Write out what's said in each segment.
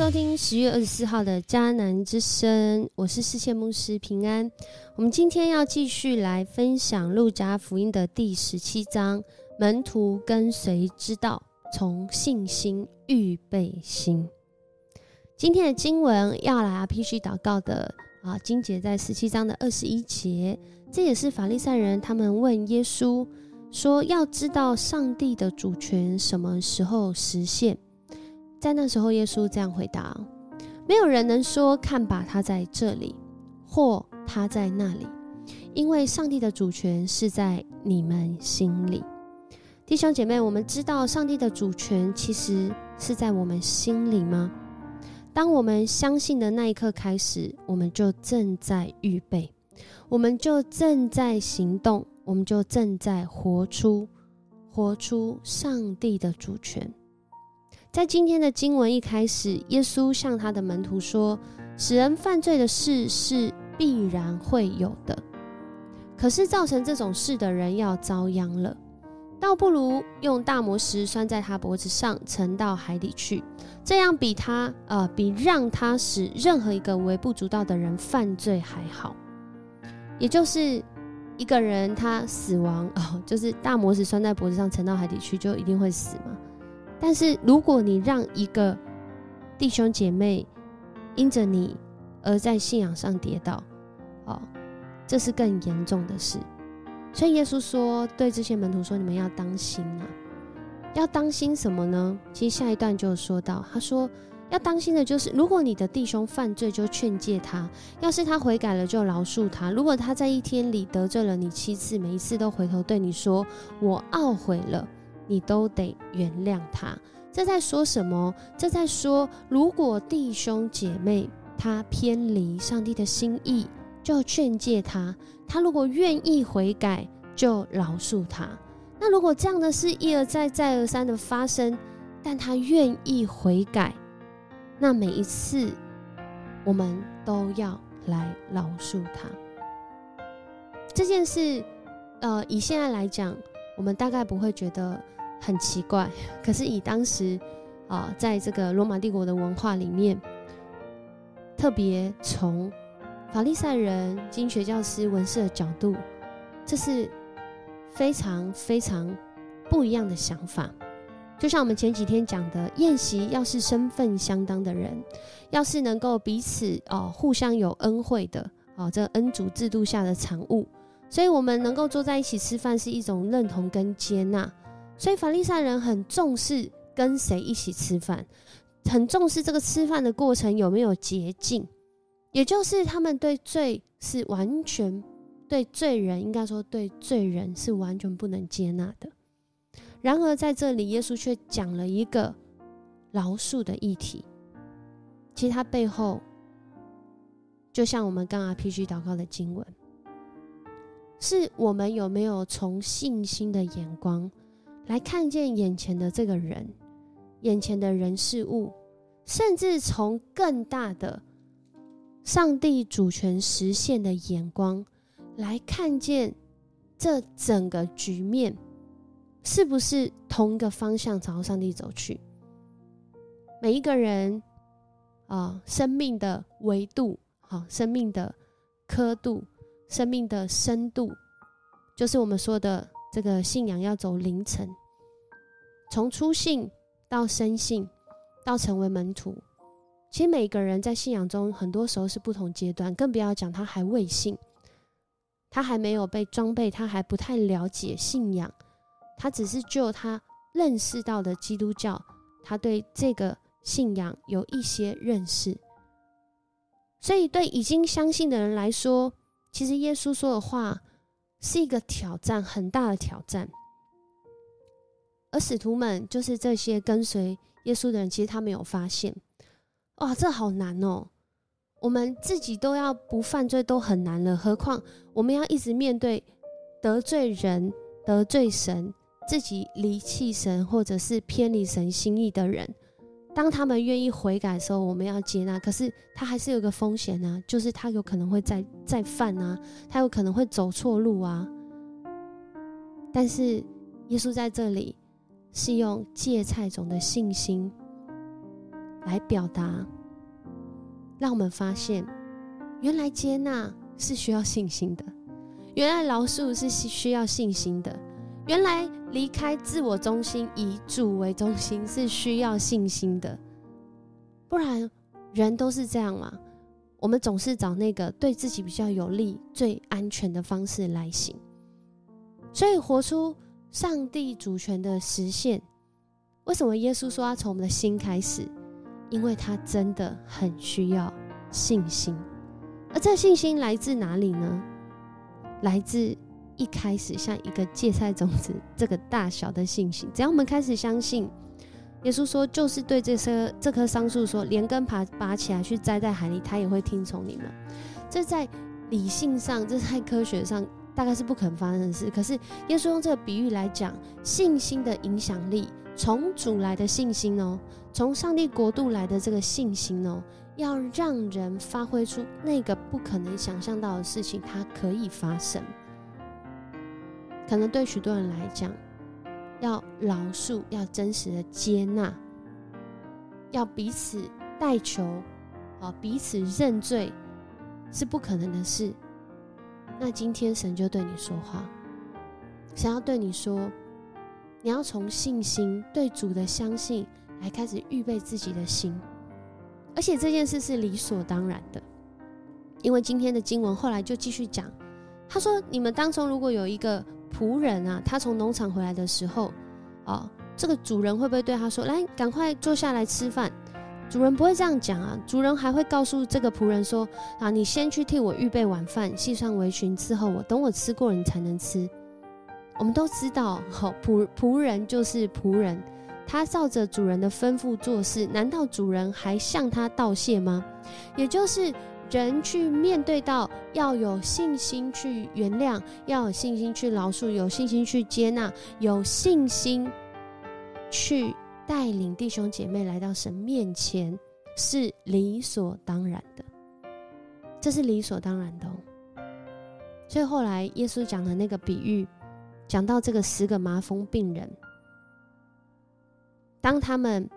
收听十月二十四号的迦南之声，我是世界牧师平安。我们今天要继续来分享路加福音的第十七章，门徒跟随之道，从信心预备心。今天的经文要来 RPG 祷告的啊，经节在十七章的二十一节，这也是法利赛人他们问耶稣说，要知道上帝的主权什么时候实现。在那时候，耶稣这样回答：“没有人能说看吧，他在这里，或他在那里，因为上帝的主权是在你们心里。”弟兄姐妹，我们知道上帝的主权其实是在我们心里吗？当我们相信的那一刻开始，我们就正在预备，我们就正在行动，我们就正在活出活出上帝的主权。在今天的经文一开始，耶稣向他的门徒说：“使人犯罪的事是必然会有的，可是造成这种事的人要遭殃了。倒不如用大磨石拴在他脖子上，沉到海底去，这样比他呃比让他使任何一个微不足道的人犯罪还好。也就是一个人他死亡哦，就是大磨石拴在脖子上，沉到海底去，就一定会死吗？”但是，如果你让一个弟兄姐妹因着你而在信仰上跌倒，哦，这是更严重的事。所以耶稣说，对这些门徒说：“你们要当心啊！要当心什么呢？”其实下一段就说到，他说要当心的就是，如果你的弟兄犯罪，就劝诫他；要是他悔改了，就饶恕他。如果他在一天里得罪了你七次，每一次都回头对你说：“我懊悔了。”你都得原谅他，这在说什么？这在说，如果弟兄姐妹他偏离上帝的心意，就劝诫他；他如果愿意悔改，就饶恕他。那如果这样的事一而再、再而三的发生，但他愿意悔改，那每一次我们都要来饶恕他。这件事，呃，以现在来讲，我们大概不会觉得。很奇怪，可是以当时啊，在这个罗马帝国的文化里面，特别从法利赛人、经学教师、文士的角度，这是非常非常不一样的想法。就像我们前几天讲的，宴席要是身份相当的人，要是能够彼此哦互相有恩惠的哦，这恩主制度下的产物，所以我们能够坐在一起吃饭，是一种认同跟接纳。所以法利赛人很重视跟谁一起吃饭，很重视这个吃饭的过程有没有洁净，也就是他们对罪是完全对罪人，应该说对罪人是完全不能接纳的。然而在这里，耶稣却讲了一个饶恕的议题，其实他背后就像我们刚刚 RPG 祷告的经文，是我们有没有从信心的眼光。来看见眼前的这个人，眼前的人事物，甚至从更大的上帝主权实现的眼光来看见这整个局面，是不是同一个方向朝上帝走去？每一个人啊，生命的维度，好，生命的刻度，生命的深度，就是我们说的这个信仰要走凌晨。从初信到生信，到成为门徒，其实每个人在信仰中，很多时候是不同阶段，更不要讲他还未信，他还没有被装备，他还不太了解信仰，他只是就他认识到的基督教，他对这个信仰有一些认识。所以，对已经相信的人来说，其实耶稣说的话是一个挑战，很大的挑战。而使徒们就是这些跟随耶稣的人，其实他没有发现，哇，这好难哦！我们自己都要不犯罪都很难了，何况我们要一直面对得罪人、得罪神、自己离弃神或者是偏离神心意的人。当他们愿意悔改的时候，我们要接纳。可是他还是有个风险呢，就是他有可能会再再犯啊，他有可能会走错路啊。但是耶稣在这里。是用芥菜种的信心来表达，让我们发现，原来接纳是需要信心的，原来饶恕是需要信心的，原来离开自我中心，以主为中心是需要信心的。不然，人都是这样嘛？我们总是找那个对自己比较有利、最安全的方式来行。所以，活出上帝主权的实现，为什么耶稣说要从我们的心开始？因为他真的很需要信心。而这信心来自哪里呢？来自一开始像一个芥菜种子这个大小的信心。只要我们开始相信。耶稣说：“就是对这棵这棵桑树说，连根拔拔起来去栽在海里，它也会听从你们。这在理性上，这在科学上，大概是不可能发生的事。可是耶稣用这个比喻来讲，信心的影响力，从主来的信心哦，从上帝国度来的这个信心哦，要让人发挥出那个不可能想象到的事情，它可以发生。可能对许多人来讲。”要饶恕，要真实的接纳，要彼此代求，啊，彼此认罪，是不可能的事。那今天神就对你说话，想要对你说，你要从信心对主的相信来开始预备自己的心，而且这件事是理所当然的，因为今天的经文后来就继续讲，他说：你们当中如果有一个。仆人啊，他从农场回来的时候，哦，这个主人会不会对他说：“来，赶快坐下来吃饭？”主人不会这样讲啊，主人还会告诉这个仆人说：“啊，你先去替我预备晚饭，系上围裙伺候我，等我吃过，你才能吃。”我们都知道，好仆仆人就是仆人，他照着主人的吩咐做事，难道主人还向他道谢吗？也就是。人去面对到要有信心去原谅，要有信心去饶恕，有信心去接纳，有信心去带领弟兄姐妹来到神面前，是理所当然的。这是理所当然的。所以后来耶稣讲的那个比喻，讲到这个十个麻风病人，当他们，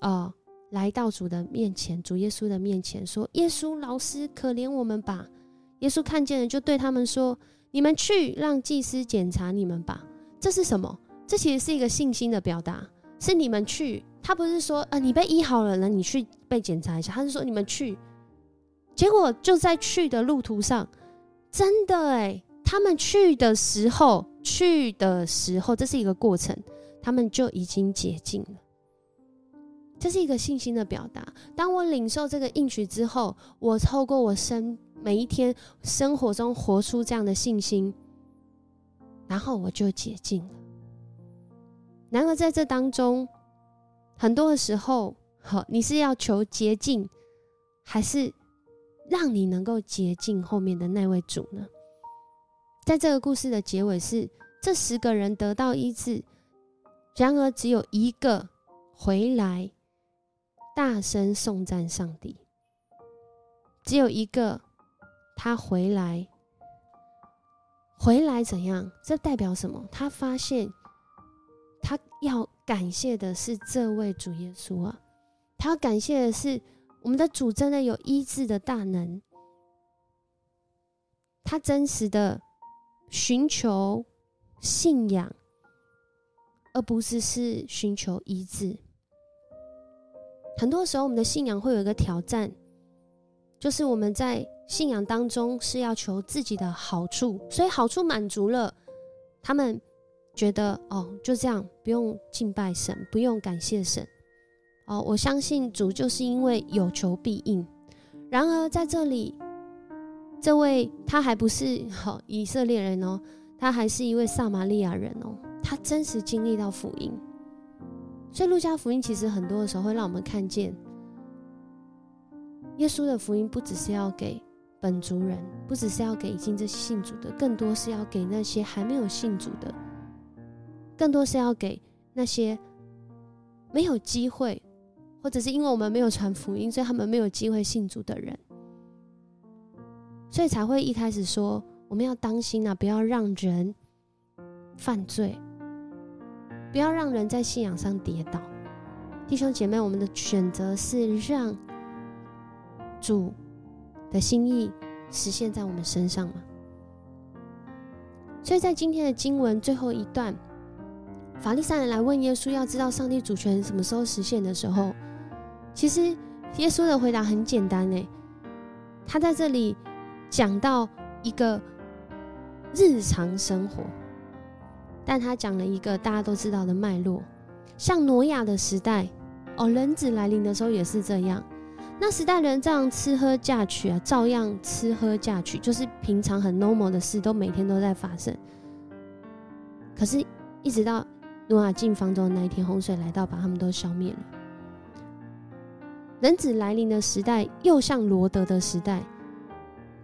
哦。来到主的面前，主耶稣的面前说：“耶稣老师，可怜我们吧！”耶稣看见了，就对他们说：“你们去让祭司检查你们吧。”这是什么？这其实是一个信心的表达，是你们去。他不是说：“呃，你被医好了，那你去被检查一下。”他是说：“你们去。”结果就在去的路途上，真的哎，他们去的时候，去的时候，这是一个过程，他们就已经解禁了。这是一个信心的表达。当我领受这个应许之后，我透过我生每一天生活中活出这样的信心，然后我就解禁了。然而在这当中，很多的时候，好，你是要求捷径，还是让你能够捷径后面的那位主呢？在这个故事的结尾是，这十个人得到医治，然而只有一个回来。大声颂赞上帝，只有一个，他回来，回来怎样？这代表什么？他发现，要感谢的是这位主耶稣啊！他要感谢的是我们的主真的有医治的大能，他真实的寻求信仰，而不是是寻求医治。很多时候，我们的信仰会有一个挑战，就是我们在信仰当中是要求自己的好处，所以好处满足了，他们觉得哦，就这样，不用敬拜神，不用感谢神，哦，我相信主就是因为有求必应。然而在这里，这位他还不是好以色列人哦，他还是一位撒玛利亚人哦，他真实经历到福音。所以，路加福音其实很多的时候会让我们看见，耶稣的福音不只是要给本族人，不只是要给已经这信主的，更多是要给那些还没有信主的，更多是要给那些没有机会，或者是因为我们没有传福音，所以他们没有机会信主的人。所以才会一开始说，我们要当心啊，不要让人犯罪。不要让人在信仰上跌倒。弟兄姐妹，我们的选择是让主的心意实现在我们身上吗？所以在今天的经文最后一段，法利赛人来问耶稣，要知道上帝主权什么时候实现的时候，其实耶稣的回答很简单诶，他在这里讲到一个日常生活，但他讲了一个大家都知道的脉络，像挪亚的时代，哦，人子来临的时候也是这样。那时代人这样吃喝嫁娶啊，照样吃喝嫁娶，就是平常很 normal 的事，都每天都在发生。可是，一直到诺亚进方舟的那一天，洪水来到，把他们都消灭了。人子来临的时代，又像罗德的时代。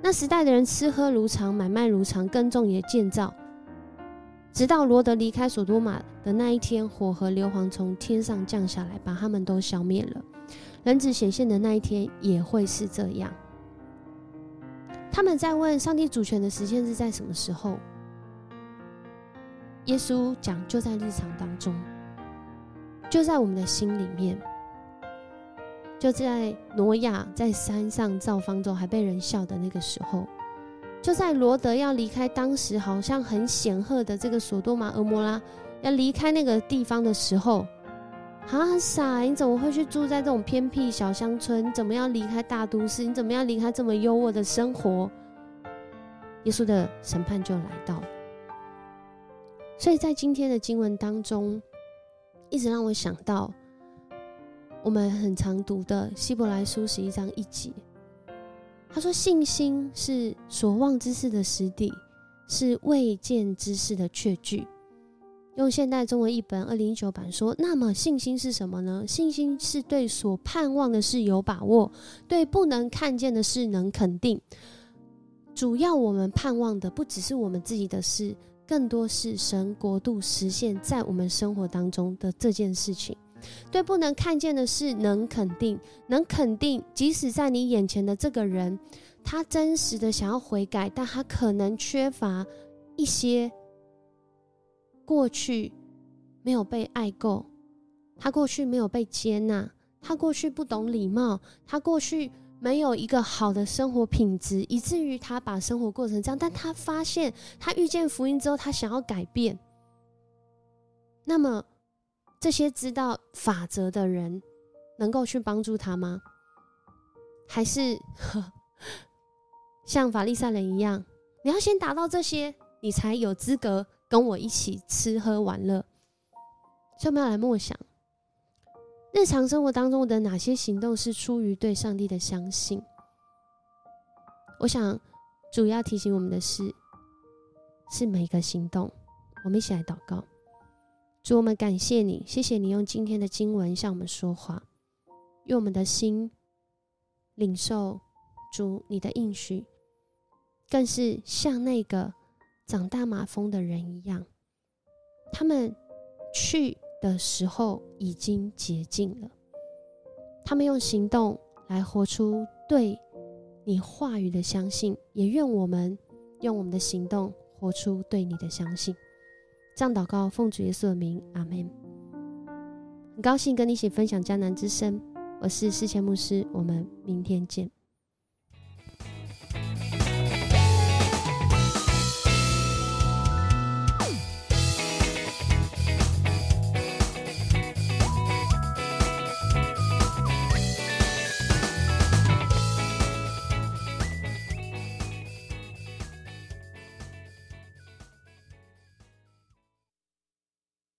那时代的人吃喝如常，买卖如常，耕种也建造。直到罗德离开索多玛的那一天，火和硫磺从天上降下来，把他们都消灭了。人子显现的那一天也会是这样。他们在问上帝主权的时间是在什么时候？耶稣讲，就在日常当中，就在我们的心里面，就在挪亚在山上造方舟还被人笑的那个时候，就在罗德要离开当时好像很显赫的这个索多玛、俄摩拉要离开那个地方的时候。啊，很傻！你怎么会去住在这种偏僻小乡村？你怎么样离开大都市？你怎么样离开这么优渥的生活？耶稣的审判就来到。所以在今天的经文当中，一直让我想到我们很常读的希伯来书十一章一节。他说：“信心是所望之事的实底，是未见之事的确据。”用现代中文译本二零一九版说：“那么信心是什么呢？信心是对所盼望的事有把握，对不能看见的事能肯定。主要我们盼望的不只是我们自己的事，更多是神国度实现在我们生活当中的这件事情。对不能看见的事能肯定，能肯定，即使在你眼前的这个人，他真实的想要悔改，但他可能缺乏一些。”过去没有被爱够，他过去没有被接纳，他过去不懂礼貌，他过去没有一个好的生活品质，以至于他把生活过成这样。但他发现，他遇见福音之后，他想要改变。那么，这些知道法则的人能够去帮助他吗？还是呵 像法利赛人一样，你要先达到这些，你才有资格？跟我一起吃喝玩乐，所以我们要来默想日常生活当中的哪些行动是出于对上帝的相信。我想主要提醒我们的是，是每一个行动。我们一起来祷告，主，我们感谢你，谢谢你用今天的经文向我们说话，用我们的心领受主你的应许，更是像那个。长大马蜂的人一样，他们去的时候已经竭尽了。他们用行动来活出对你话语的相信，也愿我们用我们的行动活出对你的相信。这样祷告，奉主耶稣的名，阿门。很高兴跟你一起分享迦南之声，我是世谦牧师，我们明天见。